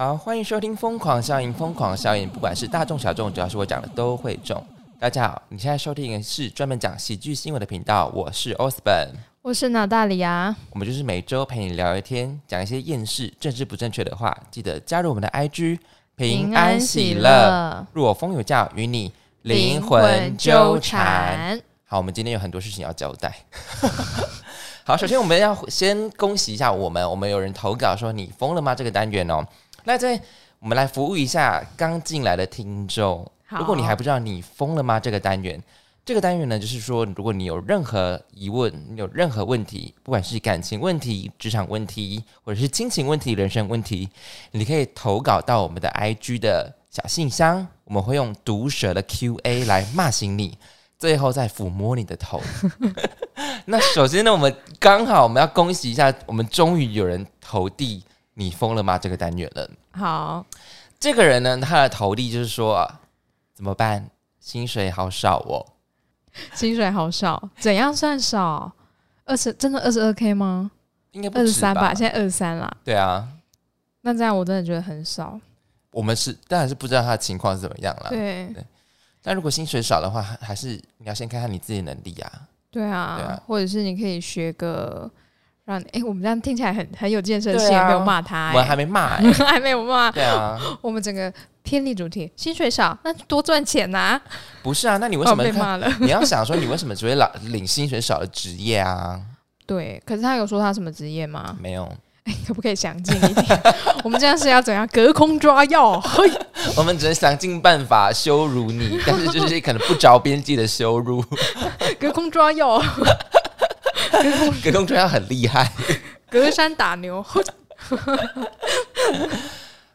好，欢迎收听《疯狂效应》，疯狂效应，不管是大众小众，只要是我讲的都会中。大家好，你现在收听的是专门讲喜剧新闻的频道，我是 Osborn，我是娜大里啊，我们就是每周陪你聊一天，讲一些厌世、政治不正确的话。记得加入我们的 IG，平安喜乐，若我风有教，与你灵魂纠缠。好，我们今天有很多事情要交代。好，首先我们要先恭喜一下我们，我们有人投稿说你疯了吗？这个单元哦。那在我们来服务一下刚进来的听众。如果你还不知道你疯了吗？这个单元，这个单元呢，就是说，如果你有任何疑问，你有任何问题，不管是感情问题、职场问题，或者是亲情问题、人生问题，你可以投稿到我们的 IG 的小信箱，我们会用毒舌的 QA 来骂醒你，最后再抚摸你的头。那首先呢，我们刚好我们要恭喜一下，我们终于有人投递。你疯了吗？这个单元了。好，这个人呢，他的投递就是说，怎么办？薪水好少哦。薪水好少，怎样算少？二十真的二十二 k 吗？应该二十三吧。现在二十三啦。对啊。那这样我真的觉得很少。我们是当然是不知道他的情况是怎么样了。对对。但如果薪水少的话，还是你要先看看你自己能力啊。对啊。对啊。或者是你可以学个。让哎，我们这样听起来很很有建设性，没有骂他，我们还没骂，还没有骂。对啊，我们整个偏离主题，薪水少，那多赚钱呐？不是啊，那你为什么被骂了？你要想说，你为什么只会老领薪水少的职业啊？对，可是他有说他什么职业吗？没有。哎，可不可以详尽一点？我们这样是要怎样隔空抓药？我们只能想尽办法羞辱你，但是就是可能不着边际的羞辱。隔空抓药。隔空抓药很厉害，隔山打牛。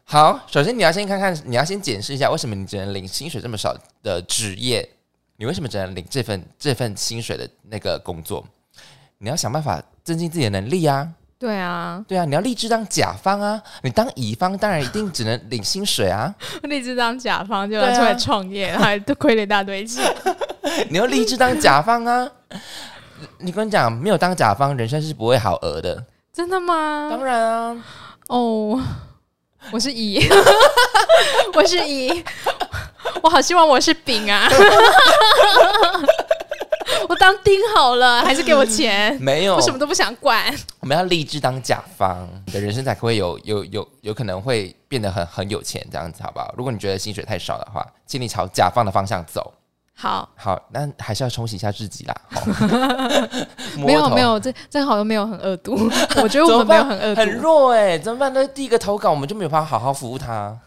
好，首先你要先看看，你要先检视一下，为什么你只能领薪水这么少的职业？你为什么只能领这份这份薪水的那个工作？你要想办法增进自己的能力啊！对啊，对啊，你要立志当甲方啊！你当乙方当然一定只能领薪水啊！立志当甲方就要出来创业，还都亏了一大堆钱。你要立志当甲方啊！你跟你讲，没有当甲方，人生是不会好鹅的。真的吗？当然啊。哦，我是乙，我是乙，我好希望我是丙啊。我当丁好了，还是给我钱？没有，我什么都不想管。我们要立志当甲方，你的人生才会有有有有可能会变得很很有钱，这样子好不好？如果你觉得薪水太少的话，请你朝甲方的方向走。好好，那还是要冲洗一下自己啦。没有没有，这这好像没有很恶毒。我觉得我们没有很恶毒，很弱哎，怎么办？那第一个投稿，我们就没有办法好好服务他。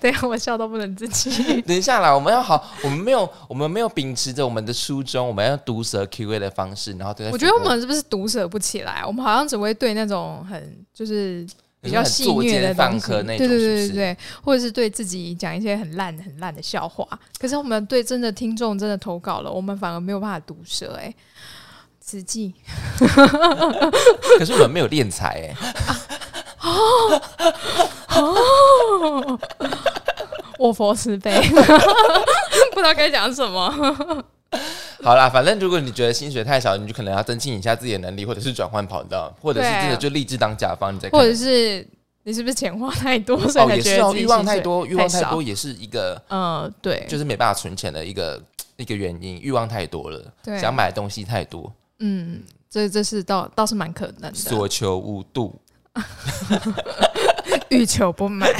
等下我笑到不能自己。等一下啦，我们要好，我们没有，我们没有秉持着我们的初衷，我们要毒舌 Q A 的方式，然后对。我觉得我们是不是毒舌不起来？我们好像只会对那种很就是。比较戏谑的东西，对对对对对，或者是对自己讲一些很烂很烂的笑话。可是我们对真的听众真的投稿了，我们反而没有办法毒舌哎，实际。可是我们没有练财哎，哦哦，我佛慈悲，不知道该讲什么。好啦，反正如果你觉得薪水太少，你就可能要增进一下自己的能力，或者是转换跑道，或者是真的就立志当甲方。你再或者是你是不是钱花太多，所以觉得欲望太多，欲望太多也是一个嗯，对，就是没办法存钱的一个 一个原因，欲望太多了，对想买的东西太多。嗯，这这是倒倒是蛮可能的，所求无度，欲求不满。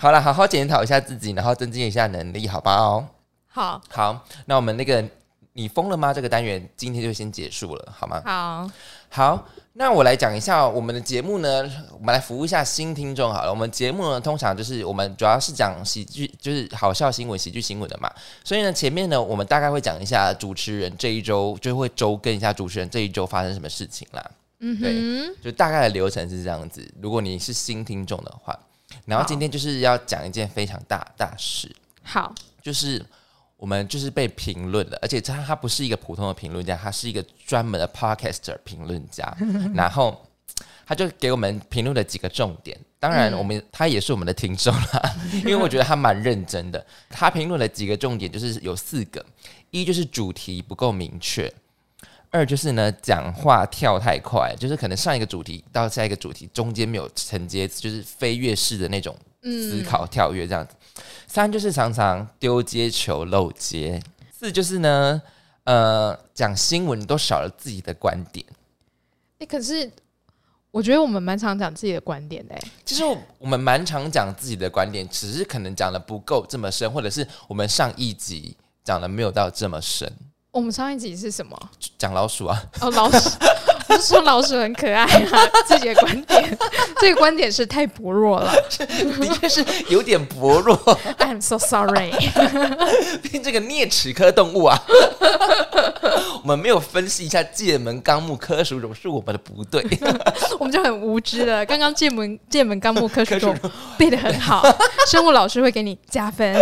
好了，好好检讨一下自己，然后增进一下能力，好吧？哦，好，好，那我们那个你疯了吗？这个单元今天就先结束了，好吗？好，好，那我来讲一下我们的节目呢，我们来服务一下新听众好了。我们节目呢，通常就是我们主要是讲喜剧，就是好笑新闻、喜剧新闻的嘛。所以呢，前面呢，我们大概会讲一下主持人这一周就会周更一下主持人这一周发生什么事情啦。嗯，对，就大概的流程是这样子。如果你是新听众的话。然后今天就是要讲一件非常大大事，好，就是我们就是被评论了，而且他他不是一个普通的评论家，他是一个专门的 podcaster 评论家，然后他就给我们评论了几个重点，当然我们他也是我们的听众啦，因为我觉得他蛮认真的，他评论了几个重点，就是有四个，一就是主题不够明确，二就是呢，讲话跳太快，就是可能上一个主题到下一个主题中间没有承接，就是飞跃式的那种思考跳跃这样子。三就是常常丢接球漏接。四就是呢，呃，讲新闻都少了自己的观点。哎，可是我觉得我们蛮常讲自己的观点的。其实我们蛮常讲自己的观点，只是可能讲的不够这么深，或者是我们上一集讲的没有到这么深。我们上一集是什么？讲老鼠啊！哦，老鼠，不是说老鼠很可爱啊？自己的观点，这个观点是太薄弱了，的确是有点薄弱。I'm so sorry。变这个啮齿科动物啊！我们没有分析一下界门纲目科属种是我们的不对，我们就很无知了。刚刚界门界门纲目科属种背的很好，生物老师会给你加分。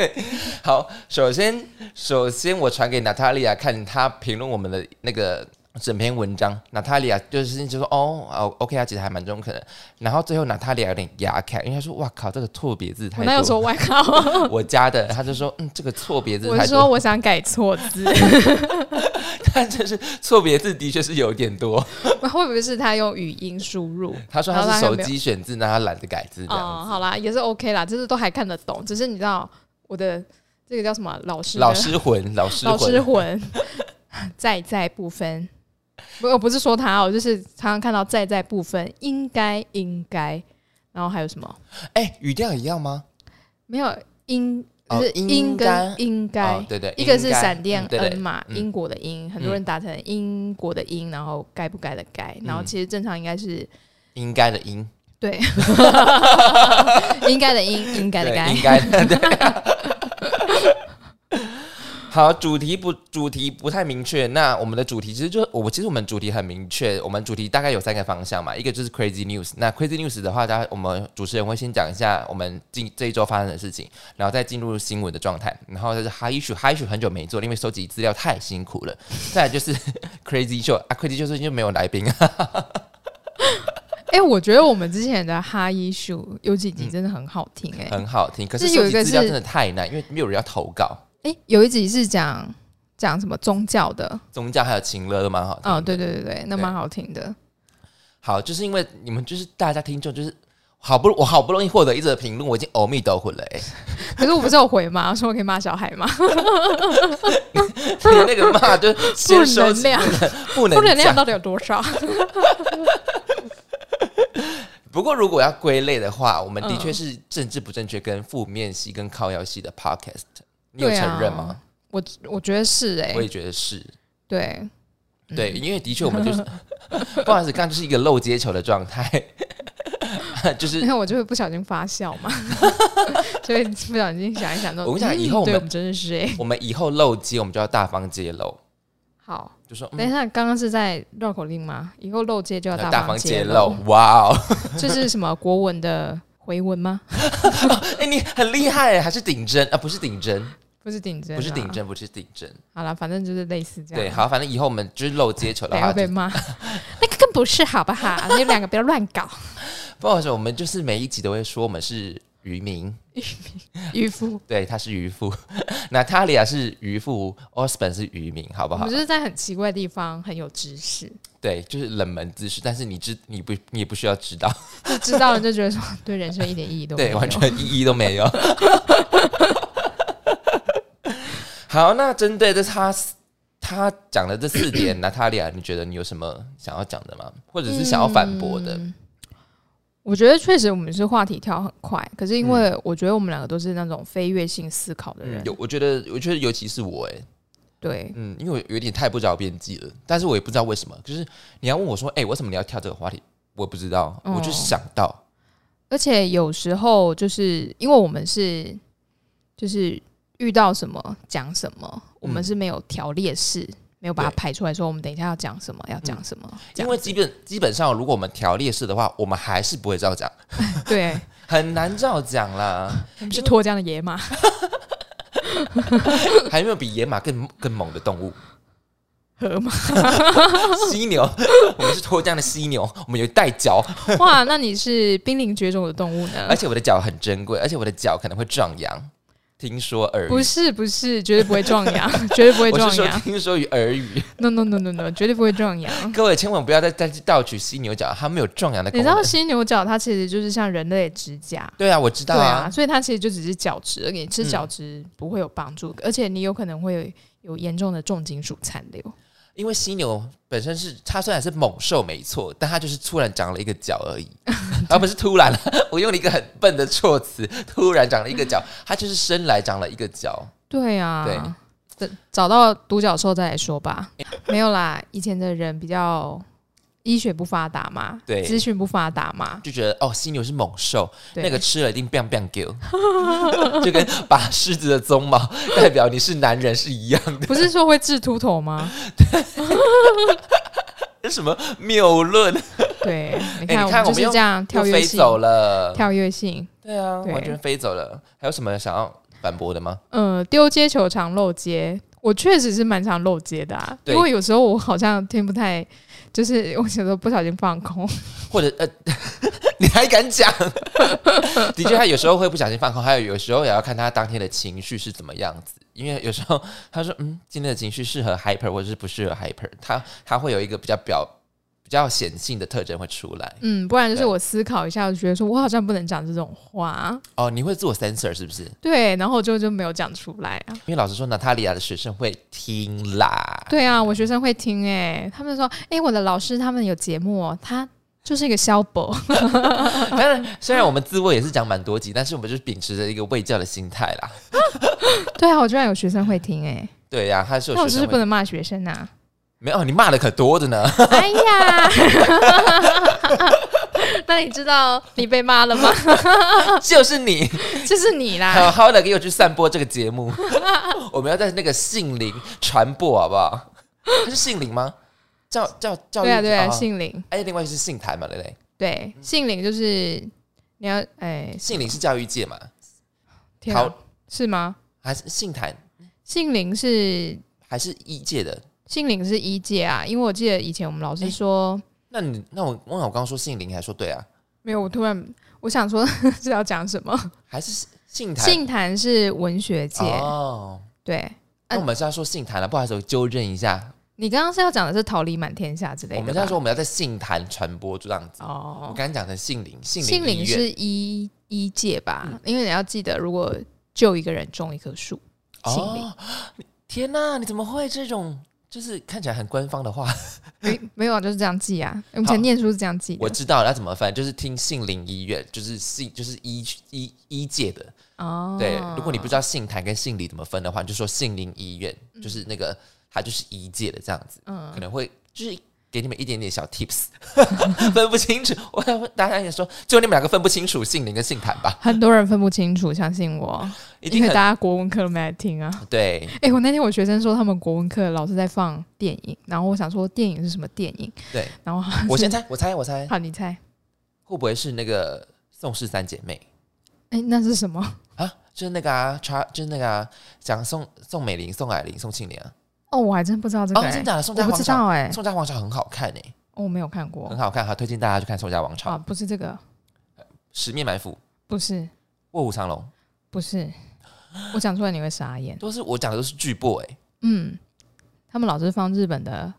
对，好，首先首先我传给娜塔莉亚看，她评论我们的那个整篇文章。娜塔莉亚就是就说哦哦，OK 啊，其实还蛮中肯的。然后最后娜塔莉亚有点牙开，因为她说哇靠，这个错别字太多。那有说 哇靠，我加的，她就说嗯，这个错别字。我说我想改错字，但就是错别字的确是有点多。会不会是他用语音输入？他说他是手机选字，那他懒得改字这样。好啦，也是 OK 啦，就是都还看得懂，只是你知道。我的这个叫什么老师？老师魂，老师老师魂，在在不分。不我，不是说他哦，就是常常看到在在不分，应该应该，然后还有什么？哎，语调一样吗？没有，应是应跟应该，对对，一个是闪电 N 嘛，英国的英，很多人打成英国的英，然后该不该的该，然后其实正常应该是应该的应。对，应该的应，应该的该，应该的。好，主题不主题不太明确。那我们的主题其实就我其实我们主题很明确，我们主题大概有三个方向嘛。一个就是 crazy news。那 crazy news 的话，大家我们主持人会先讲一下我们近这一周发生的事情，然后再进入新闻的状态。然后就是 high issue，high issue 很久没做，因为收集资料太辛苦了。再就是 crazy show 啊，crazy show 最近就没有来宾啊。哎，我觉得我们之前的哈伊秀有几集真的很好听，哎，很好听。可是有一个资料真的太难，因为没有人要投稿。哎，有一集是讲讲什么宗教的，宗教还有情乐都蛮好听。哦，对对对对，那蛮好听的。好，就是因为你们就是大家听众，就是好不我好不容易获得一则评论，我已经欧米都混了哎。可是我不是有回吗？说我可以骂小孩吗？你那个骂就负能量，负能量到底有多少？不过，如果要归类的话，我们的确是政治不正确、跟负面系、跟靠腰系的 podcast，你有承认吗？我我觉得是哎，我也觉得是。对。对，因为的确我们就是，不好意思，刚就是一个漏接球的状态，就是你看我就会不小心发笑嘛，所以不小心想一想，我跟你讲，以后我们真的是哎，我们以后漏接，我们就要大方揭露。好，就说等一下，刚刚是在绕口令吗？以后漏接就要大方揭露。哇哦，这是什么国文的回文吗？哎，你很厉害，还是顶针啊？不是顶针，不是顶针，不是顶针，不是顶针。好了，反正就是类似这样。对，好，反正以后我们就是漏接球的话，要被骂。那个更不是，好不好？你们两个不要乱搞。不好意思，我们就是每一集都会说我们是。渔民，渔民，渔夫，对，他是渔夫。那塔利亚是渔夫，Osborn 是渔民，好不好？我就是在很奇怪的地方很有知识，对，就是冷门知识，但是你知你不你也不需要知道，就知道了就觉得说对人生一点意义都 没对，完全意义都没有。好，那针对这他他讲的这四点，娜塔莉亚，你觉得你有什么想要讲的吗？或者是想要反驳的？我觉得确实我们是话题跳很快，可是因为我觉得我们两个都是那种飞跃性思考的人。有，我觉得，我觉得尤其是我，哎，对，嗯，因为我有点太不着边际了，但是我也不知道为什么。就是你要问我说，哎，为什么你要跳这个话题？我不知道，我就想到。而且有时候就是因为我们是，就是遇到什么讲什么，我们是没有条列式。没有把它排出来，说我们等一下要讲什么，要讲什么。因为基本基本上，如果我们条列式的话，我们还是不会照讲。对，很难照讲啦。是脱缰的野马，还有没有比野马更更猛的动物？河马、犀牛。我们是脱缰的犀牛，我们有带脚。哇，那你是濒临绝种的动物呢？而且我的脚很珍贵，而且我的脚可能会壮阳。听说耳语，不是不是，绝对不会壮阳，绝对不会壮阳。听说与耳语，no no no no no，绝对不会壮阳。各位千万不要再再去盗取犀牛角，它没有壮阳的。你知道犀牛角它其实就是像人类指甲，对啊，我知道啊，所以它其实就只是角质，而已，吃角质不会有帮助，而且你有可能会有严重的重金属残留。因为犀牛本身是它虽然是猛兽没错，但它就是突然长了一个角而已，而不是突然。我用了一个很笨的措辞，突然长了一个角，它就是生来长了一个角。对啊，对，找到独角兽再来说吧。没有啦，以前的人比较。医学不发达嘛，对，资讯不发达嘛，就觉得哦，犀牛是猛兽，那个吃了一定 bang bang go，就跟拔狮子的鬃毛 代表你是男人是一样的。不是说会治秃头吗？这什么谬论？对，你看，我们就是这样跳跃性走了，跳跃性，对啊，完全飞走了。还有什么想要反驳的吗？嗯，丢接球常漏接，我确实是蛮常漏接的啊，因为有时候我好像听不太。就是我有时候不小心放空，或者呃，你还敢讲？的确，他有时候会不小心放空，还有有时候也要看他当天的情绪是怎么样子。因为有时候他说，嗯，今天的情绪适合 hyper，或者是不适合 hyper，他他会有一个比较表。比较显性的特征会出来，嗯，不然就是我思考一下，我觉得说我好像不能讲这种话。哦，你会自我 censor 是不是？对，然后就就没有讲出来啊。因为老师说，娜塔莉亚的学生会听啦。对啊，我学生会听哎，他们说，哎，我的老师他们有节目，哦他就是一个消博。当然，虽然我们自慰也是讲蛮多集，但是我们就是秉持着一个卫教的心态啦。对啊，我居然有学生会听哎。对呀，他是有。那我是不是不能骂学生呐？没有，你骂的可多着呢。哎呀，那你知道你被骂了吗？就是你，就是你啦。好好的给我去散播这个节目，我们要在那个杏林传播，好不好？他是杏林吗？叫叫叫对啊对啊，杏林。哎，另外是杏坛嘛，对不对？对，杏林就是你要哎，杏林是教育界嘛？好是吗？还是杏坛？杏林是还是医界的？杏林是一届啊，因为我记得以前我们老师说，那你那我忘了我刚刚说杏林，还说对啊？没有，我突然我想说 是要讲什么？还是杏坛？杏坛是文学界哦，对。那我们是要说杏坛了，不好意思，我纠正一下。你刚刚是要讲的是桃李满天下之类的。我们在说我们要在杏坛传播这样子哦。我刚刚讲成杏林，杏林杏林是一一届吧？因为你要记得，如果救一个人种一棵树，杏林。天哪，你怎么会这种？就是看起来很官方的话，没没有啊，就是这样记啊。我们以前念书是这样记。我知道要怎么分，就是听杏林医院，就是信就是医医医界的哦。对，如果你不知道杏坛跟杏里怎么分的话，你就说杏林医院，就是那个它就是医界的这样子，嗯，可能会就是。给你们一点点小 tips，分不清楚。我大家也说，就你们两个分不清楚姓林跟姓谭吧？很多人分不清楚，相信我，因为大家国文课都没来听啊。对，哎，我那天我学生说他们国文课老师在放电影，然后我想说电影是什么电影？对，然后 我先猜，我猜，我猜，好，你猜会不会是那个宋氏三姐妹？哎，那是什么啊？就是那个啊，查，就是那个啊，讲宋宋美龄、宋霭龄、宋庆龄啊。哦，我还真不知道这个。哦，真的，宋家王朝哎，宋家王朝很好看哎。哦，我没有看过，很好看，好推荐大家去看宋家王朝。啊，不是这个，十面埋伏，不是卧虎藏龙，不是。我讲出来你会傻眼。都是我讲的都是巨播哎。嗯，他们老是放日本的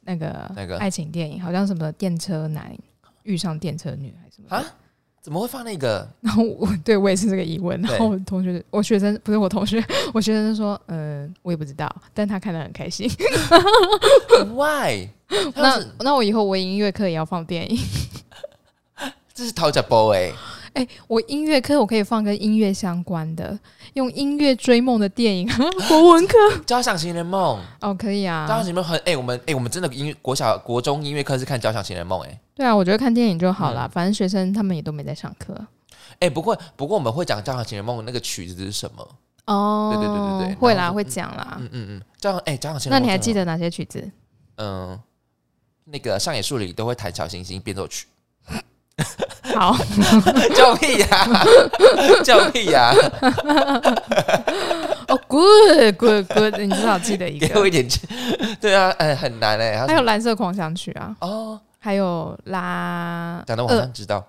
那个那个爱情电影，好像什么电车男遇上电车女还是什么啊？怎么会放那个？然后我 对我也是这个疑问。然后我同学，我学生不是我同学，我学生说，嗯，我也不知道，但他看得很开心。Why？那那我以后我音乐课也要放电影。这是讨价包哎。哎，我音乐课我可以放跟音乐相关的，用音乐追梦的电影。国文课《交响情人梦》哦，可以啊。交响情人梦很哎，我们哎，我们真的音乐国小国中音乐课是看《交响情人梦》哎。对啊，我觉得看电影就好了，反正学生他们也都没在上课。哎，不过不过我们会讲《交响情人梦》那个曲子是什么？哦，对对对对对，会啦，会讲啦。嗯嗯嗯，交响哎，交响情人梦。那你还记得哪些曲子？嗯，那个上野树里都会弹小星星变奏曲。好，叫屁呀！叫屁呀！哦，good good good，你至少记得一个。给我一点对啊，哎，很难哎。还有蓝色狂想曲啊。哦，还有拉。讲的我好像知道。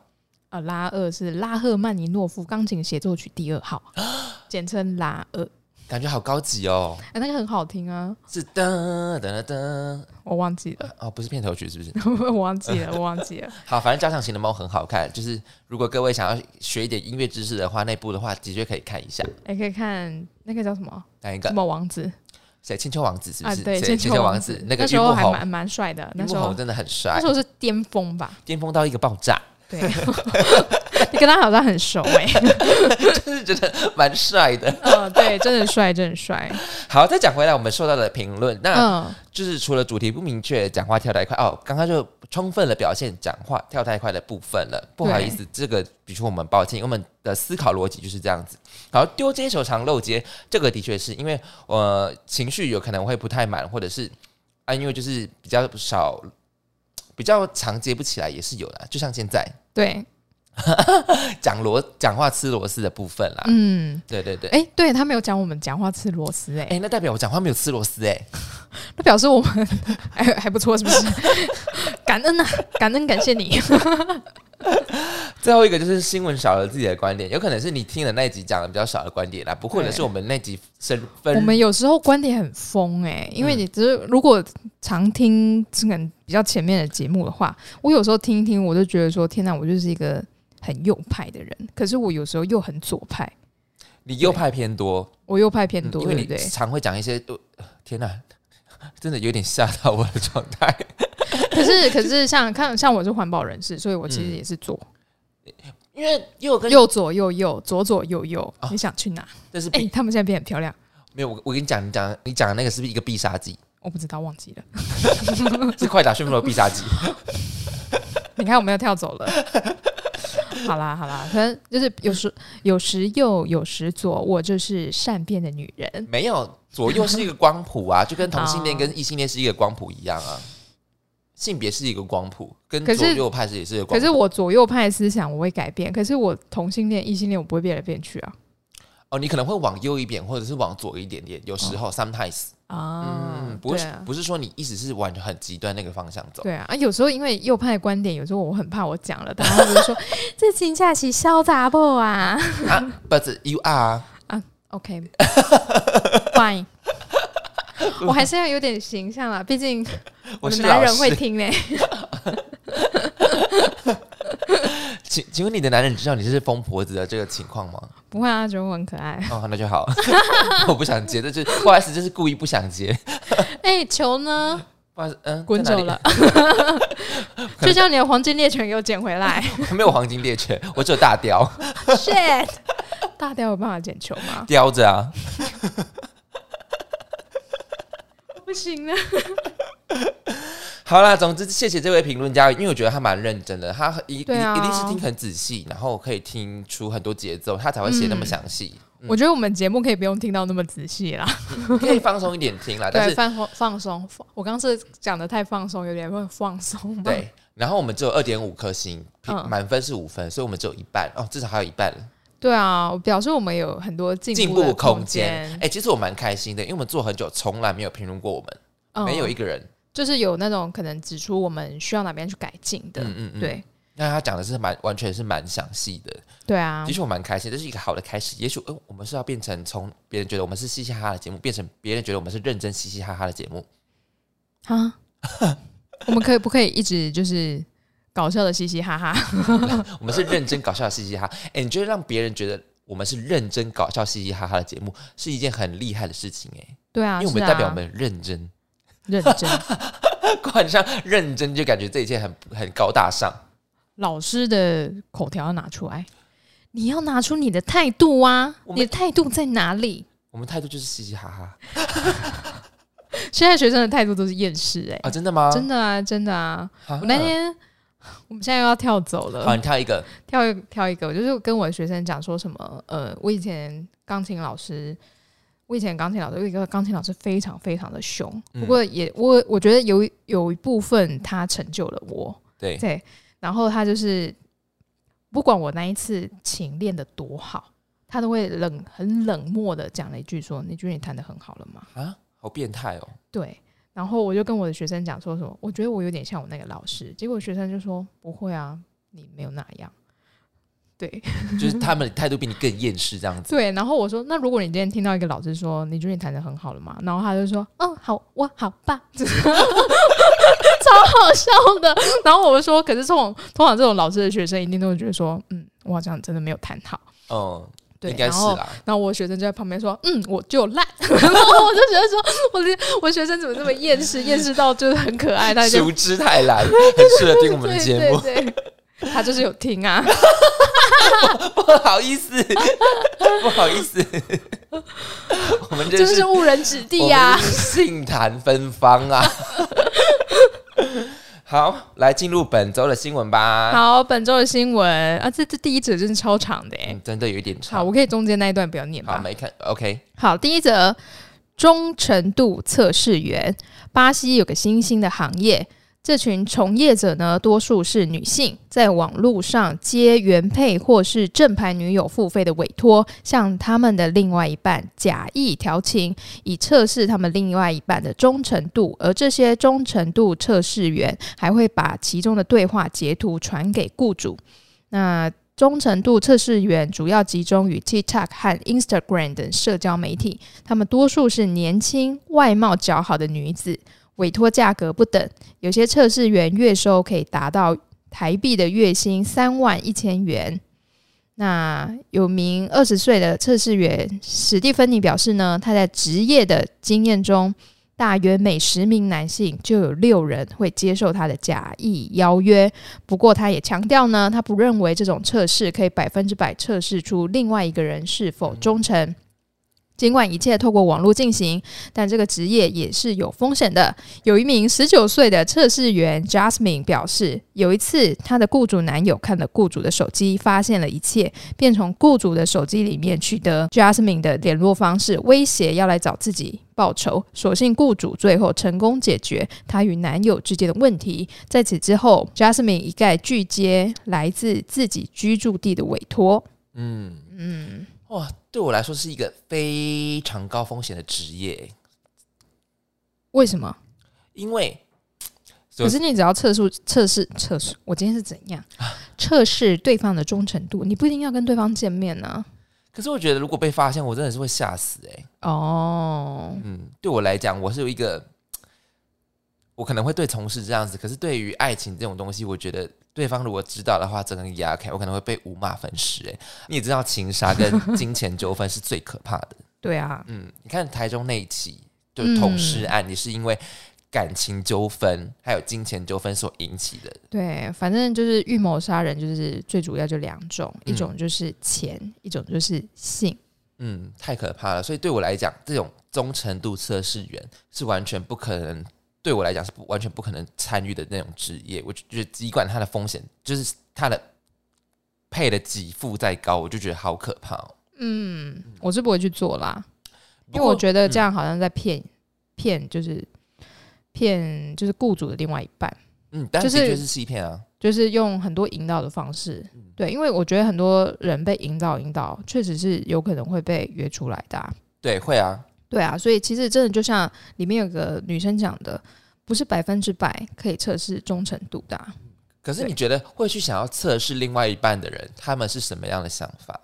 呃，拉二是拉赫曼尼诺夫钢琴协奏曲第二号，简称拉二。感觉好高级哦！哎，那个很好听啊，是噔噔噔，我忘记了哦，不是片头曲是不是？我忘记了，我忘记了。好，反正交响型的猫很好看，就是如果各位想要学一点音乐知识的话，那部的话的确可以看一下。也可以看那个叫什么？哪一个？什么王子？谁？千秋王子是不是？对，千秋王子。那个时候还蛮蛮帅的，那时候真的很帅，那时候是巅峰吧？巅峰到一个爆炸。对。你跟他好像很熟哎，就是觉得蛮帅的。嗯，对，真的帅，真的帅。好，再讲回来，我们受到的评论，那就是除了主题不明确、讲话跳太快哦，刚刚就充分的表现讲话跳太快的部分了。不好意思，这个比如说我们抱歉，我们的思考逻辑就是这样子。好，丢接手长漏接，这个的确是因为我情绪有可能会不太满，或者是啊，因为就是比较少，比较长接不起来也是有的。就像现在，对。讲螺讲话吃螺丝的部分啦，嗯，对对对，哎，对他没有讲我们讲话吃螺丝，哎，哎，那代表我讲话没有吃螺丝，哎，那表示我们 还还不错，是不是？感恩呐，感恩感谢你。最后一个就是新闻少了自己的观点，有可能是你听的那一集讲的比较少的观点啦，不或者是我们那集分分，我们有时候观点很疯哎，因为你只是如果常听这个比较前面的节目的话，我有时候听一听，我就觉得说，天哪，我就是一个。很右派的人，可是我有时候又很左派。你右派偏多，我右派偏多，因为你常会讲一些……天哪，真的有点吓到我的状态。可是，可是像看像我是环保人士，所以我其实也是左，因为右跟右左右右左左右右，你想去哪？但是哎，他们现在变很漂亮。没有，我我跟你讲，你讲你讲的那个是不是一个必杀技？我不知道，忘记了。是快打旋风的必杀技。你看，我们要跳走了。好啦好啦，可能就是有时有时右有时左，我就是善变的女人。没有左右是一个光谱啊，就跟同性恋跟异性恋是一个光谱一样啊。性别是一个光谱，跟左右派是也是。可是我左右派思想我会改变，可是我同性恋异性恋我不会变来变去啊。哦，你可能会往右一点，或者是往左一点点，有时候 sometimes。啊，不是不是说你意思是完全很极端那个方向走。对啊，啊，有时候因为右派观点，有时候我很怕我讲了，大家会说 这金假期潇洒不啊？啊，But you are 啊，OK，Fine，我还是要有点形象啦，毕竟我的男人会听嘞。请请问你的男人知道你是疯婆子的这个情况吗？不会啊，觉得我很可爱。哦，那就好。我不想接，这就不好意思，这是故意不想接。哎，球呢？不好意思，嗯，滚走了。就叫你的黄金猎犬给我捡回来。没有黄金猎犬，我只有大雕。Shit，大雕有办法捡球吗？叼着啊。不行了。好啦，总之谢谢这位评论家，因为我觉得他蛮认真的，他一一定是听很仔细，然后可以听出很多节奏，他才会写那么详细。我觉得我们节目可以不用听到那么仔细啦，可以放松一点听啦。但是放放松，我刚是讲的太放松，有点会放松。对，然后我们只有二点五颗星，满分是五分，所以我们只有一半哦，至少还有一半。对啊，表示我们有很多进步空间。哎，其实我蛮开心的，因为我们做很久，从来没有评论过我们，没有一个人。就是有那种可能指出我们需要哪边去改进的，嗯嗯嗯，对。那他讲的是蛮完全是蛮详细的，对啊。其实我蛮开心，这是一个好的开始。也许，呃，我们是要变成从别人觉得我们是嘻嘻哈哈的节目，变成别人觉得我们是认真嘻嘻哈哈的节目。啊，我们可以不可以一直就是搞笑的嘻嘻哈哈？我们是认真搞笑的嘻嘻哈。哎，你觉得让别人觉得我们是认真搞笑嘻嘻哈哈的节目，是一件很厉害的事情哎。对啊，因为我们代表我们认真。认真，冠上认真就感觉这一切很很高大上。老师的口条要拿出来，你要拿出你的态度啊！你的态度在哪里？我们态度就是嘻嘻哈哈。现在学生的态度都是厌世哎啊！真的吗？真的啊，真的啊！我那天，我们现在又要跳走了。好，你跳一个，跳一跳一个。我就是跟我的学生讲说什么？呃，我以前钢琴老师。我以前钢琴老师有一个钢琴老师非常非常的凶，不过也我我觉得有有一部分他成就了我，对对，然后他就是不管我那一次琴练的多好，他都会冷很冷漠的讲了一句说：“你觉得你弹的很好了吗？”啊，好变态哦！对，然后我就跟我的学生讲说什么，我觉得我有点像我那个老师，结果学生就说：“不会啊，你没有那样。”对，就是他们态度比你更厌世这样子。对，然后我说，那如果你今天听到一个老师说，你觉得你弹的很好了吗？然后他就说，嗯，好，我好棒，超好笑的。然后我就说，可是这种通常这种老师的学生一定都会觉得说，嗯，我好像真的没有弹好。嗯，对，应该是啦。然后我学生就在旁边说，嗯，我就烂。然后我就觉得说，我的我学生怎么这么厌世，厌世到就是很可爱，他就熟知太懒，很适合听我们的节目。他就是有听啊，不好意思，不好意思，我们真是误人子弟呀，杏坛芬芳啊。好，来进入本周的新闻吧。好，本周的新闻啊，这这第一则真是超长的哎，真的有一点长。好，我可以中间那一段不要念吧？好，没看，OK。好，第一则忠诚度测试员，巴西有个新兴的行业。这群从业者呢，多数是女性，在网络上接原配或是正牌女友付费的委托，向他们的另外一半假意调情，以测试他们另外一半的忠诚度。而这些忠诚度测试员还会把其中的对话截图传给雇主。那忠诚度测试员主要集中于 TikTok 和 Instagram 等社交媒体，他们多数是年轻、外貌较好的女子。委托价格不等，有些测试员月收可以达到台币的月薪三万一千元。那有名二十岁的测试员史蒂芬妮表示呢，他在职业的经验中，大约每十名男性就有六人会接受他的假意邀约。不过，他也强调呢，他不认为这种测试可以百分之百测试出另外一个人是否忠诚。尽管一切透过网络进行，但这个职业也是有风险的。有一名十九岁的测试员 Jasmine 表示，有一次她的雇主男友看了雇主的手机，发现了一切，便从雇主的手机里面取得 Jasmine 的联络方式，威胁要来找自己报仇。所幸雇主最后成功解决他与男友之间的问题。在此之后，Jasmine 一概拒接来自自己居住地的委托。嗯嗯。哇，对我来说是一个非常高风险的职业。为什么？因为 可是你只要测试测试测试，我今天是怎样测试对方的忠诚度？你不一定要跟对方见面呢。可是我觉得，如果被发现，我真的是会吓死哎。哦，嗯，对我来讲，我是有一个，我可能会对从事这样子。可是对于爱情这种东西，我觉得。对方如果知道的话，整个压开，我可能会被五马分尸。哎，你也知道，情杀跟金钱纠纷是最可怕的。对啊，嗯，你看台中那一起就是同事案，也是因为感情纠纷还有金钱纠纷所引起的。对，反正就是预谋杀人，就是最主要就两种，一种就是钱，一种就是性。嗯，太可怕了。所以对我来讲，这种忠诚度测试员是完全不可能。对我来讲是不完全不可能参与的那种职业，我就觉得尽管它的风险就是它的配的给付再高，我就觉得好可怕。嗯，我是不会去做啦，因为我觉得这样好像在骗骗，就是骗就是雇主的另外一半。嗯，但是就是欺骗啊，就是用很多引导的方式。对，因为我觉得很多人被引导引导，确实是有可能会被约出来的。对，会啊。对啊，所以其实真的就像里面有个女生讲的，不是百分之百可以测试忠诚度的。可是你觉得会去想要测试另外一半的人，他们是什么样的想法？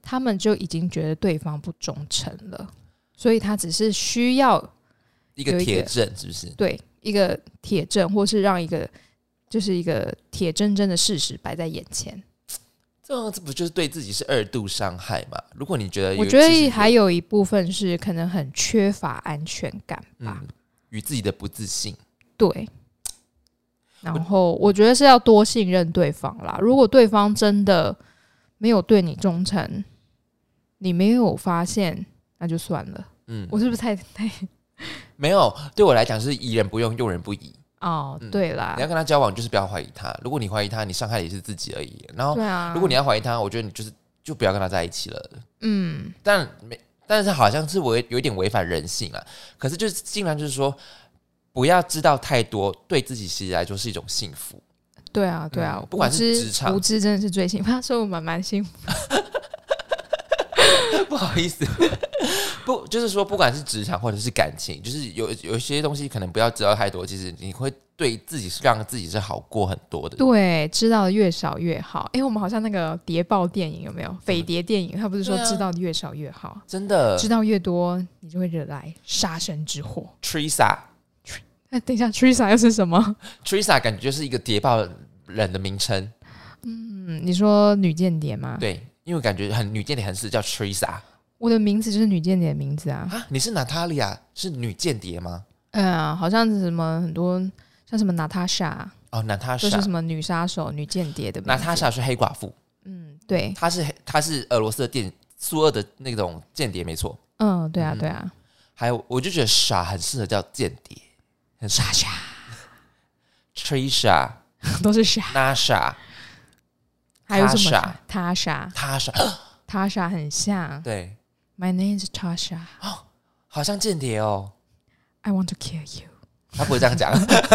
他们就已经觉得对方不忠诚了，所以他只是需要一个铁证，是不是？对，一个铁证，或是让一个就是一个铁铮铮的事实摆在眼前。这样子不就是对自己是二度伤害吗？如果你觉得，我觉得还有一部分是可能很缺乏安全感吧，与自己的不自信。对，然后我觉得是要多信任对方啦。如果对方真的没有对你忠诚，你没有发现，那就算了。嗯，我是不是太太没有？对我来讲是疑人不用，用人不疑。哦，对啦，你要跟他交往，就是不要怀疑他。如果你怀疑他，你伤害的也是自己而已。然后，对啊，如果你要怀疑他，我觉得你就是就不要跟他在一起了。嗯，但没，但是好像是违有一点违反人性啊。可是就是尽量就是说，不要知道太多，对自己其实来说是一种幸福。对啊，对啊，不管是职场，无知真的是最幸福。他说我蛮蛮幸福。不好意思，不就是说，不管是职场或者是感情，就是有有一些东西可能不要知道太多。其实你会对对自己是让自己是好过很多的。对，知道的越少越好。哎，我们好像那个谍报电影有没有？匪谍电影，他不是说知道的越少越好？真的，知道越多，你就会惹来杀身之祸。Teresa，哎，等一下，Teresa 又是什么？Teresa 感觉就是一个谍报人的名称。嗯，你说女间谍吗？对，因为感觉很女间谍，很是叫 Teresa。我的名字就是女间谍的名字啊！啊，你是娜塔莉亚，是女间谍吗？哎呀，好像是什么很多，像什么娜塔莎哦，娜塔莎就是什么女杀手、女间谍的。娜塔莎是黑寡妇。嗯，对，她是她是俄罗斯的电苏俄的那种间谍，没错。嗯，对啊，对啊。还有，我就觉得傻很适合叫间谍，很傻傻。Trisha 都是傻。Nasha 还有什么？他傻，他傻，他傻很像。对。My name is Tasha。哦，好像间谍哦。I want to kill you。他不会这样讲。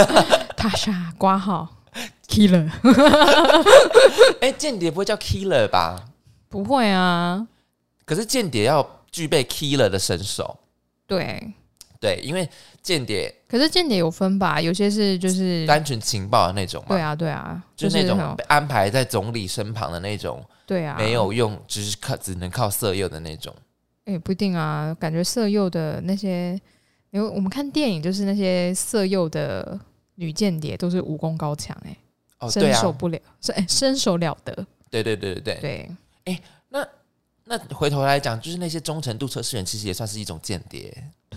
Tasha，挂号，killer。哎，间谍不会叫 killer 吧？不会啊。可是间谍要具备 killer 的身手。对。对，因为间谍。可是间谍有分吧？有些是就是单纯情报的那种嘛。对啊，对啊，就是那种被安排在总理身旁的那种。对啊。没有用，只是靠只能靠色诱的那种。也不一定啊，感觉色诱的那些，因为我们看电影，就是那些色诱的女间谍都是武功高强，哎，哦，身手不了，是哎，身手了得。对对对对对对。哎，那那回头来讲，就是那些忠诚度测试员，其实也算是一种间谍。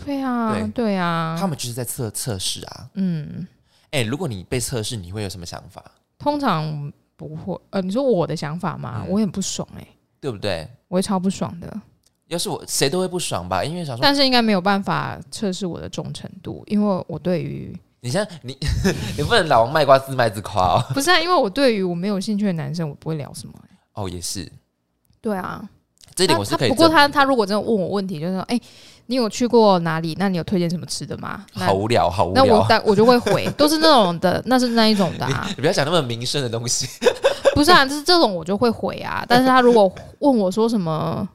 对啊，对啊，他们就是在测测试啊。嗯。哎，如果你被测试，你会有什么想法？通常不会。呃，你说我的想法吗？我很不爽，哎，对不对？我会超不爽的。要是我谁都会不爽吧，因为想说，但是应该没有办法测试我的忠诚度，因为我对于你像你，你不能老王卖瓜自卖自夸哦。不是啊，因为我对于我没有兴趣的男生，我不会聊什么。哦，也是。对啊，这点我是可以。不过他他如果真的问我问题，就是说，哎，你有去过哪里？那你有推荐什么吃的吗？好无聊，好无聊。那我但我就会回，都是那种的，那是那一种的啊。你不要讲那么名声的东西。不是啊，就是这种我就会回啊。但是他如果问我说什么？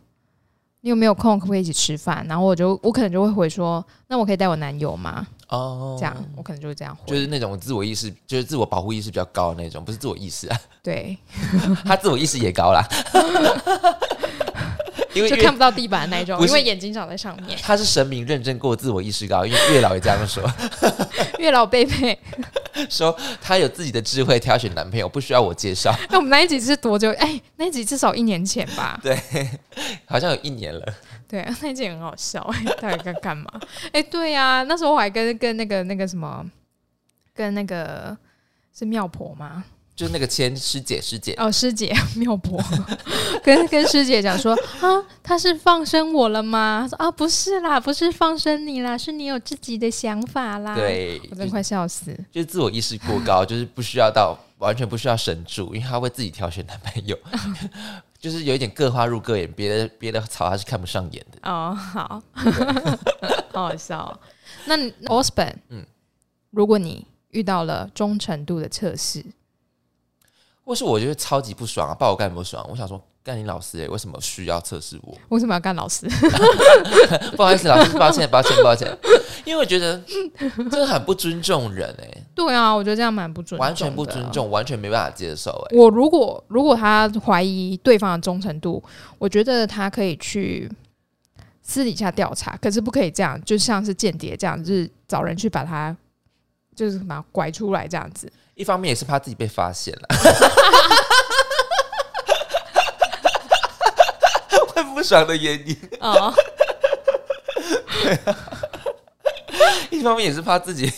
你有没有空？可不可以一起吃饭？然后我就我可能就会回说，那我可以带我男友吗？哦，这样我可能就会这样回，就是那种自我意识，就是自我保护意识比较高的那种，不是自我意识啊。对，他自我意识也高啦。因为就看不到地板那一种，因为眼睛长在上面。他是神明认证过自我意识高，因为月老也这样说。月老贝贝 说他有自己的智慧挑选男朋友，不需要我介绍。那我们那一集是多久？哎，那一集至少一年前吧？对，好像有一年了。对，那一集很好笑。到底在干嘛？哎，对呀，那时候我还跟跟那个那个什么，跟那个是妙婆吗？就是那个千师姐师姐哦，师姐 妙博跟跟师姐讲说啊，他是放生我了吗？说啊，不是啦，不是放生你啦，是你有自己的想法啦。对，我真快笑死。就是自我意识过高，就是不需要到完全不需要神助，因为他会自己挑选男朋友，就是有一点各花入各眼，别的别的草他是看不上眼的。哦，好，好好笑。那 Osborne，嗯，如果你遇到了忠诚度的测试。或是我觉得超级不爽啊！报我干不爽？我想说干你老师哎，为什么需要测试我？为什么要干老师？不好意思，老师，抱歉，抱歉，抱歉。因为我觉得真的很不尊重人哎。对啊，我觉得这样蛮不尊重，完全不尊重，完全没办法接受哎。我如果如果他怀疑对方的忠诚度，我觉得他可以去私底下调查，可是不可以这样，就像是间谍这样，就是找人去把他就是什么拐出来这样子。一方面也是怕自己被发现了，会不爽的原因哦。一方面也是怕自己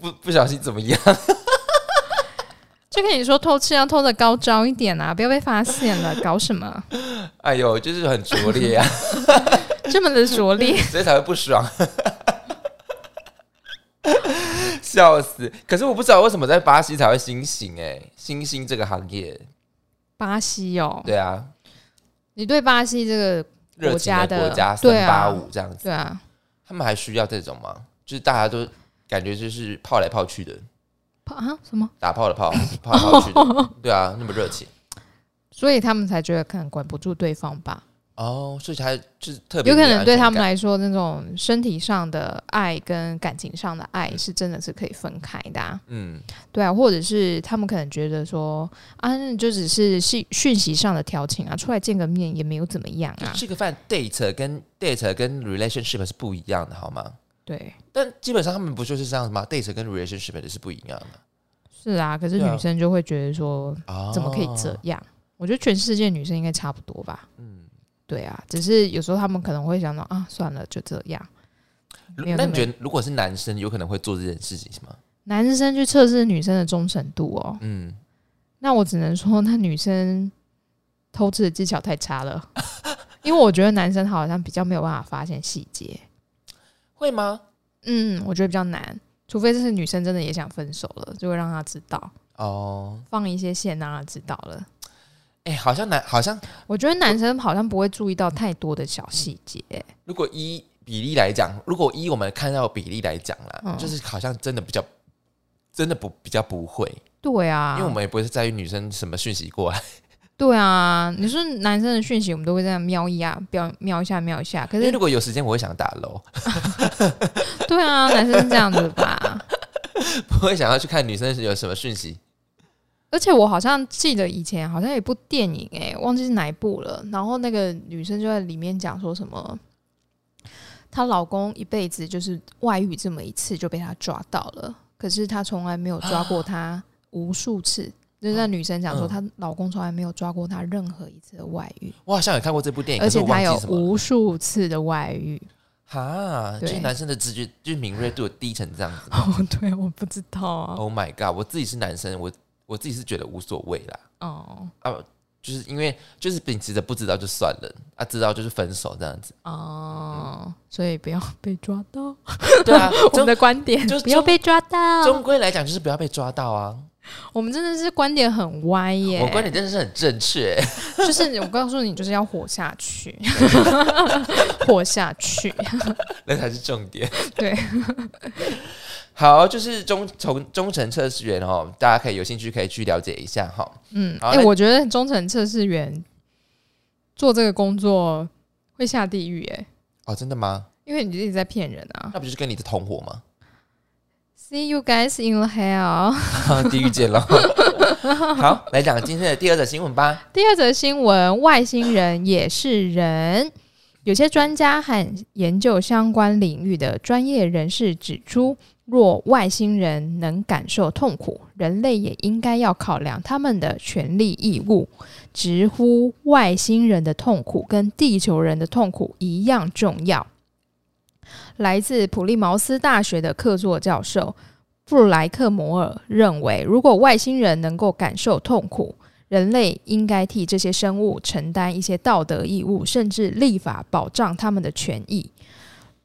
不不小心怎么样，就跟你说偷吃要偷的高招一点啊，不要被发现了，搞什么？哎呦，就是很拙劣啊，这么的拙劣，所以才会不爽。笑死！可是我不知道为什么在巴西才会新兴哎，新兴这个行业。巴西哦，对啊，你对巴西这个国家的国家三八五这样子，对啊，他们还需要这种吗？就是大家都感觉就是泡来泡去的，泡啊？什么？打炮的泡，泡来泡去的，对啊，那么热情，所以他们才觉得可能管不住对方吧？哦，所以才就是特别有可能对他们来说，那种身体上的爱跟感情上的爱是真的是可以分开的。嗯，对啊，或者是他们可能觉得说啊，就只是讯讯息上的调情啊，出来见个面也没有怎么样啊。吃个饭，date 跟 date 跟 relationship 是不一样的，好吗？对，但基本上他们不就是这样子吗？date 跟 relationship 的是不一样的。是啊，可是女生就会觉得说，啊怎么可以这样？我觉得全世界女生应该差不多吧。嗯。对啊，只是有时候他们可能会想到啊，算了，就这样。那你觉得，如果是男生，有可能会做这件事情吗？男生去测试女生的忠诚度哦，嗯，那我只能说，那女生偷吃的技巧太差了，因为我觉得男生好像比较没有办法发现细节，会吗？嗯，我觉得比较难，除非这是女生真的也想分手了，就会让他知道哦，放一些线让他知道了。哎，好像男好像，我觉得男生好像不会注意到太多的小细节。如果依比例来讲，如果依我们看到比例来讲啦，就是好像真的比较，真的不比较不会。对啊，因为我们也不是在于女生什么讯息过来。对啊，你说男生的讯息，我们都会这样瞄一下，瞄瞄一下，瞄一下。可是如果有时间，我会想打楼。对啊，男生是这样子吧？不会想要去看女生有什么讯息。而且我好像记得以前好像有一部电影，哎，忘记是哪一部了。然后那个女生就在里面讲说什么，她老公一辈子就是外遇这么一次就被她抓到了，可是她从来没有抓过她无数次。就是那女生讲说，她老公从来没有抓过她任何一次的外遇。我好像有看过这部电影，而且她有无数次的外遇。哈，就是男生的直觉就是敏锐度低成这样子。哦，对，我不知道啊。Oh my god！我自己是男生，我。我自己是觉得无所谓啦，哦，啊，就是因为就是秉持着不知道就算了，啊，知道就是分手这样子，哦，所以不要被抓到，对啊，我们的观点就是不要被抓到，终归来讲就是不要被抓到啊。我们真的是观点很歪耶，我观点真的是很正确，就是我告诉你就是要活下去，活下去，那才是重点，对。好，就是忠从忠诚测试员哦，大家可以有兴趣可以去了解一下哈。嗯，哎，我觉得忠诚测试员做这个工作会下地狱哎。哦，真的吗？因为你一直在骗人啊。那不就是跟你的同伙吗？See you guys in the hell。地狱见了。好，来讲今天的第二则新闻吧。第二则新闻，外星人也是人。有些专家和研究相关领域的专业人士指出。若外星人能感受痛苦，人类也应该要考量他们的权利义务，直呼外星人的痛苦跟地球人的痛苦一样重要。来自普利茅斯大学的客座教授布莱克摩尔认为，如果外星人能够感受痛苦，人类应该替这些生物承担一些道德义务，甚至立法保障他们的权益。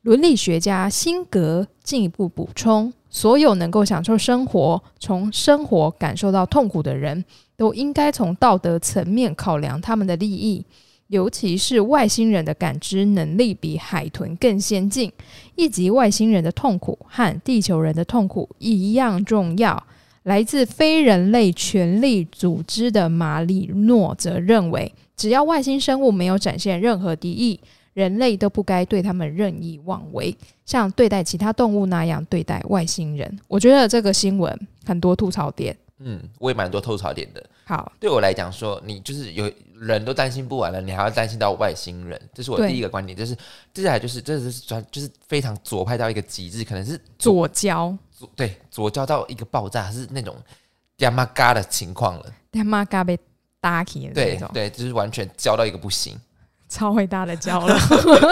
伦理学家辛格进一步补充：，所有能够享受生活、从生活感受到痛苦的人，都应该从道德层面考量他们的利益。尤其是外星人的感知能力比海豚更先进，以及外星人的痛苦和地球人的痛苦一样重要。来自非人类权利组织的马里诺则认为，只要外星生物没有展现任何敌意。人类都不该对他们任意妄为，像对待其他动物那样对待外星人。我觉得这个新闻很多吐槽点。嗯，我也蛮多吐槽点的。好，对我来讲说，你就是有人都担心不完了，你还要担心到外星人，这是我第一个观点。就是接下来就是，这是专就是非常左派到一个极致，可能是左交，对，左交到一个爆炸，是那种他妈嘎的情况了。他妈嘎被打起的那种，对，就是完全交到一个不行。超伟大的胶了，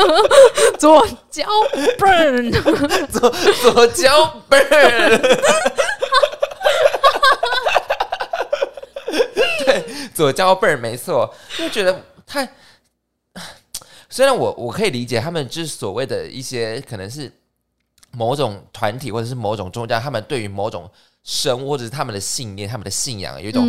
左胶 burn，左左胶 burn，对，左胶 burn 没错，就觉得太，虽然我我可以理解他们就是所谓的一些可能是某种团体或者是某种宗教，他们对于某种生物或者是他们的信念、他们的信仰有一种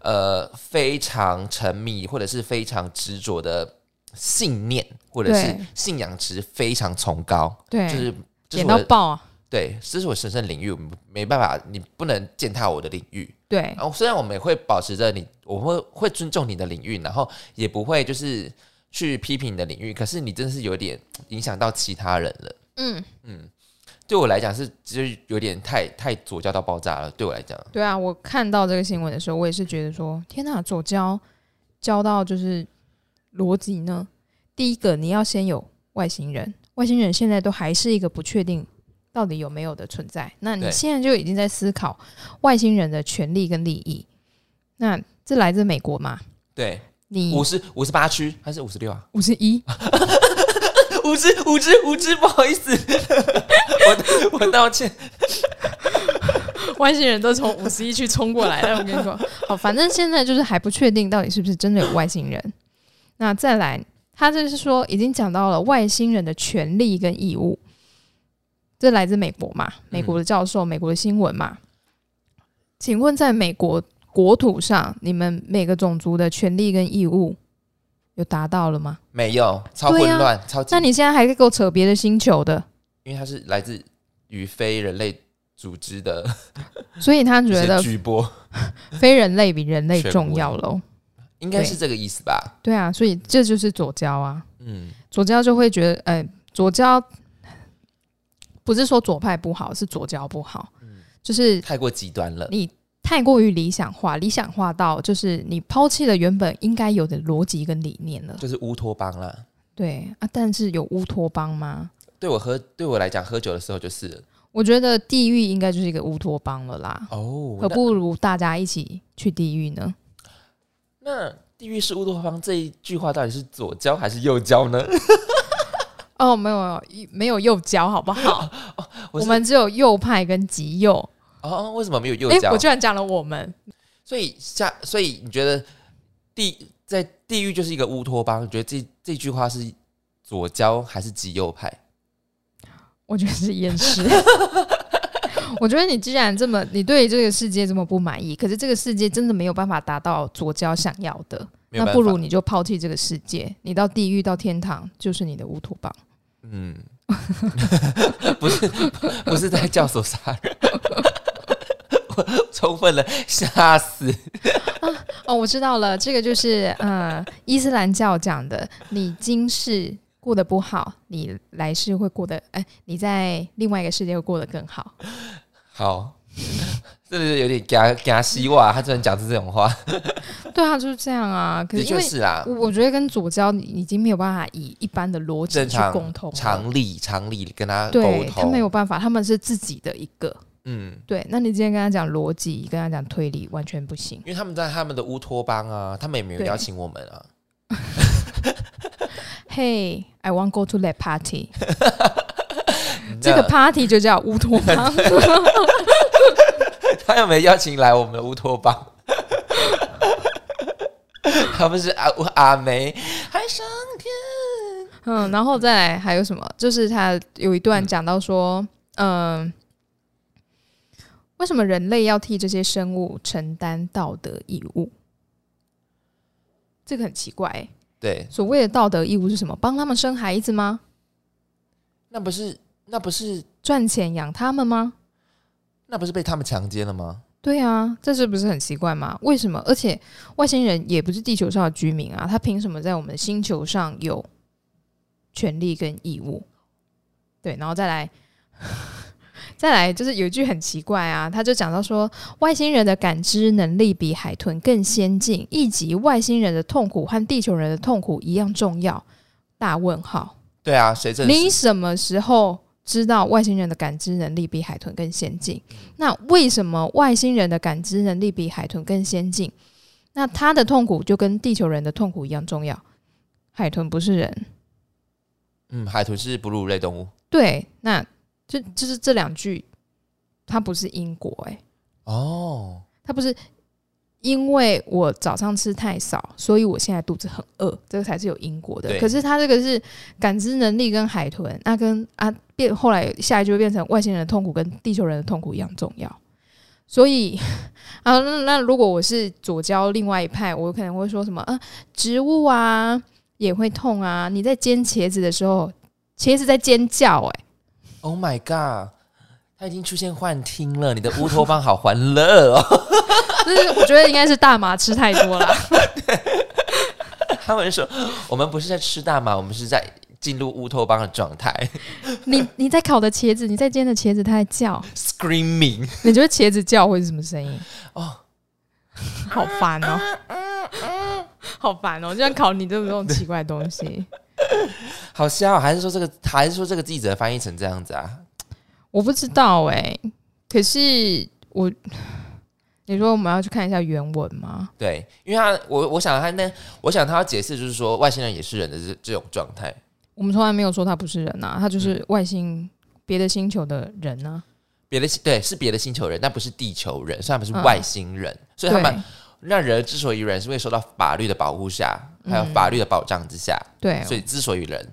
呃非常沉迷或者是非常执着的。信念或者是信仰值非常崇高，对，就是点到爆啊！对，这是我神圣领域，没办法，你不能践踏我的领域。对，然后虽然我们也会保持着你，我会会尊重你的领域，然后也不会就是去批评你的领域，可是你真的是有点影响到其他人了。嗯嗯，对我来讲是就是有点太太左交到爆炸了。对我来讲，对啊，我看到这个新闻的时候，我也是觉得说，天哪，左交交到就是逻辑呢。第一个，你要先有外星人，外星人现在都还是一个不确定到底有没有的存在。那你现在就已经在思考外星人的权利跟利益。那这来自美国嘛？对。你五十五十八区还是五十六啊？五十一，五只五只五只，不好意思，我我道歉。外星人都从五十一区冲过来了，我跟你说。好，反正现在就是还不确定到底是不是真的有外星人。那再来，他就是说已经讲到了外星人的权利跟义务。这来自美国嘛？美国的教授，美国的新闻嘛？请问在美国？国土上，你们每个种族的权利跟义务有达到了吗？没有，超混乱，超。那你现在还给我扯别的星球的？因为它是来自于非人类组织的，所以他觉得举波非人类比人类重要喽。应该是这个意思吧？对啊，所以这就是左交啊。嗯，左交就会觉得，哎，左交不是说左派不好，是左交不好，嗯，就是太过极端了。你。太过于理想化，理想化到就是你抛弃了原本应该有的逻辑跟理念了，就是乌托邦了。对啊，但是有乌托邦吗？对我喝，对我来讲，喝酒的时候就是。我觉得地狱应该就是一个乌托邦了啦。哦，何不如大家一起去地狱呢？那地狱是乌托邦这一句话到底是左交还是右交呢？哦，没有，没有右交，好不好？我们只有右派跟极右。哦，为什么没有右脚？我居然讲了我们，所以下，所以你觉得地在地狱就是一个乌托邦？觉得这这句话是左交还是极右派？我觉得是厌世。我觉得你既然这么，你对这个世界这么不满意，可是这个世界真的没有办法达到左交想要的，那不如你就抛弃这个世界，你到地狱到天堂就是你的乌托邦。嗯，不是 不是在教唆杀人。充分的吓死啊！哦，我知道了，这个就是呃，伊斯兰教讲的，你今世过得不好，你来世会过得哎，你在另外一个世界会过得更好。好，这是有点加加希望，他居然讲出这种话。对啊，就是这样啊。可是因为是啊，我觉得跟左交已经没有办法以一般的逻辑去沟通，常理常理跟他沟通，他没有办法，他们是自己的一个。嗯，对，那你今天跟他讲逻辑，跟他讲推理，完全不行。因为他们在他们的乌托邦啊，他们也没有邀请我们啊。Hey, I want go to that party。这个 party 就叫乌托邦。他又没有邀请来我们的乌托邦？他们是阿阿梅，海上天。嗯，然后再来还有什么？就是他有一段讲到说，嗯。为什么人类要替这些生物承担道德义务？这个很奇怪。对，所谓的道德义务是什么？帮他们生孩子吗？那不是那不是赚钱养他们吗？那不是被他们强奸了吗？对啊，这是不是很奇怪吗？为什么？而且外星人也不是地球上的居民啊，他凭什么在我们的星球上有权利跟义务？对，然后再来。再来就是有一句很奇怪啊，他就讲到说，外星人的感知能力比海豚更先进，以及外星人的痛苦和地球人的痛苦一样重要。大问号。对啊，谁证你什么时候知道外星人的感知能力比海豚更先进？那为什么外星人的感知能力比海豚更先进？那他的痛苦就跟地球人的痛苦一样重要？海豚不是人。嗯，海豚是哺乳类动物。对，那。就就是这两句，它不是因果哎哦，它不是因为我早上吃太少，所以我现在肚子很饿，这个才是有因果的。可是他这个是感知能力跟海豚，那跟啊变后来下一句会变成外星人的痛苦跟地球人的痛苦一样重要。所以 啊，那那如果我是左交另外一派，我可能会说什么啊，植物啊也会痛啊，你在煎茄子的时候，茄子在尖叫哎。Oh my god！他已经出现幻听了。你的乌托邦好欢乐哦。就是我觉得应该是大麻吃太多了。他们说我们不是在吃大麻，我们是在进入乌托邦的状态。你你在烤的茄子，你在煎的茄子，它在叫，screaming。你觉得茄子叫会是什么声音？哦，好烦哦，好烦哦！就像烤你这种奇怪的东西，好笑。还是说这个，还是说这个记者翻译成这样子啊？我不知道哎，可是我。你说我们要去看一下原文吗？对，因为他我我想他那我想他要解释就是说外星人也是人的这这种状态。我们从来没有说他不是人呐，他就是外星别的星球的人呢。别的对是别的星球人，但不是地球人，虽然不是外星人，所以他们那人之所以人是会受到法律的保护下，还有法律的保障之下，对，所以之所以人，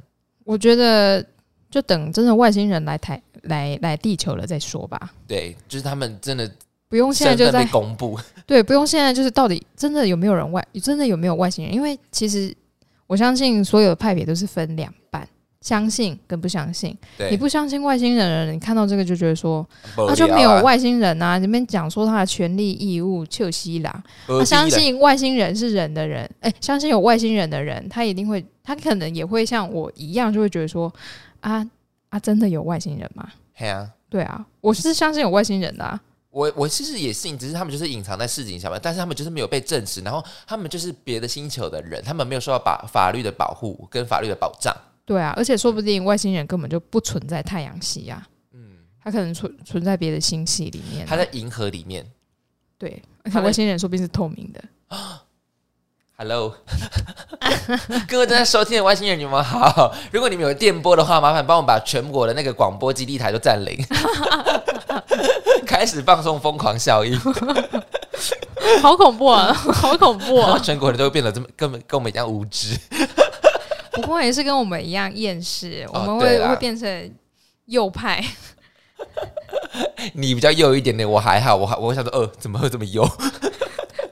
我觉得就等真的外星人来台来来地球了再说吧。对，就是他们真的。不用现在就在公布，对，不用现在就是到底真的有没有人外，真的有没有外星人？因为其实我相信所有的派别都是分两半，相信跟不相信。你不相信外星人的人，你看到这个就觉得说，他就没有外星人啊！你们讲说他的权利义务，就西啦。他相信外星人是人的人，哎，相信有外星人的人，他一定会，他可能也会像我一样，就会觉得说，啊啊，真的有外星人吗？对啊，对啊，我是相信有外星人的。我我其实也信，只是他们就是隐藏在市井下面，但是他们就是没有被证实，然后他们就是别的星球的人，他们没有受到法法律的保护跟法律的保障。对啊，而且说不定外星人根本就不存在太阳系呀，嗯，他可能存存在别的星系里面，他在银河里面。对，而且外星人说不定是透明的。Hello，各位正在收听的外星人，你们好。如果你们有电波的话，麻烦帮我把全国的那个广播基地台都占领。开始放松疯狂效应，好恐怖啊！好恐怖啊！全国人都会变得这么根本跟我们一样无知，不过也是跟我们一样厌世。我们会会变成右派，你比较右一点点，我还好，我还我想说，呃，怎么会这么右？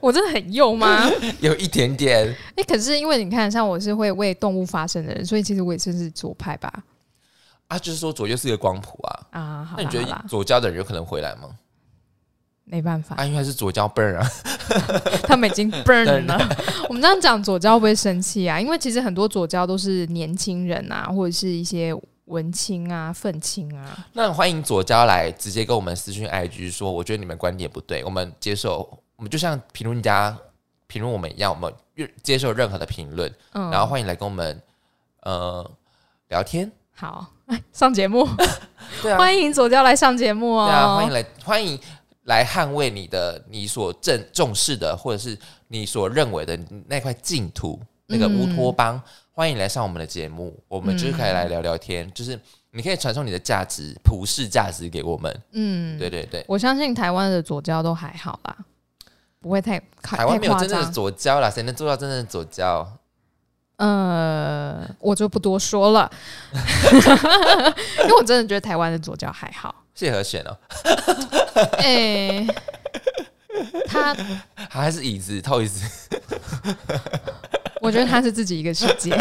我真的很右吗？有一点点。哎，可是因为你看，像我是会为动物发声的人，所以其实我也算是左派吧。啊，就是说左右是一个光谱啊啊！那你觉得左交的人有可能回来吗？没办法，啊，因为是左交 burn 啊，他们已经 burn 了。我们这样讲左交会不会生气啊？因为其实很多左交都是年轻人啊，或者是一些文青啊、愤青啊。那欢迎左交来直接跟我们私讯 IG 说，我觉得你们观点不对，我们接受，我们就像评论家评论我们一样，我们接受任何的评论，嗯然后欢迎来跟我们呃聊天。好，上节目，对啊，欢迎左交来上节目哦。对啊，欢迎来，欢迎来捍卫你的你所正重视的，或者是你所认为的那块净土，那个乌托邦。欢迎来上我们的节目，我们就是可以来聊聊天，就是你可以传送你的价值、普世价值给我们。嗯，对对对，我相信台湾的左交都还好啦，不会太台湾没有真正的左交啦，谁能做到真正的左交？呃，我就不多说了，因为我真的觉得台湾的左脚还好。谢和弦哦，哎，他还是椅子，套椅子。我觉得他是自己一个世界，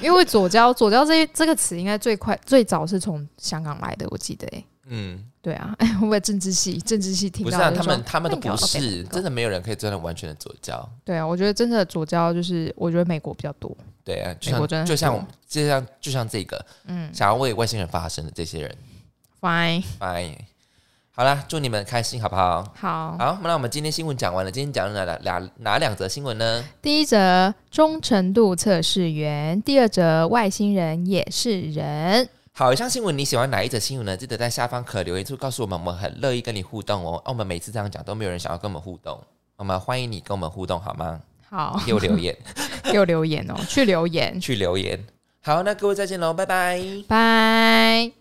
因为左交左交这这个词应该最快最早是从香港来的，我记得哎。嗯，对啊，哎，会不会政治系？政治系听到不是他们，他们都不是，真的没有人可以真的完全的左交。对啊，我觉得真的左交就是，我觉得美国比较多。对啊，就像就像就像就像这个，嗯，想要为外星人发声的这些人，fine fine，好啦，祝你们开心，好不好？好，好，那我们今天新闻讲完了，今天讲了哪哪哪两则新闻呢？第一则忠诚度测试员，第二则外星人也是人。好，以上新闻你喜欢哪一则新闻呢？记得在下方可留言处告诉我们，我们很乐意跟你互动哦。我们每次这样讲都没有人想要跟我们互动，我们欢迎你跟我们互动，好吗？好，给我留言，给我留言哦，去留言，去留言。好，那各位再见喽，拜拜，拜。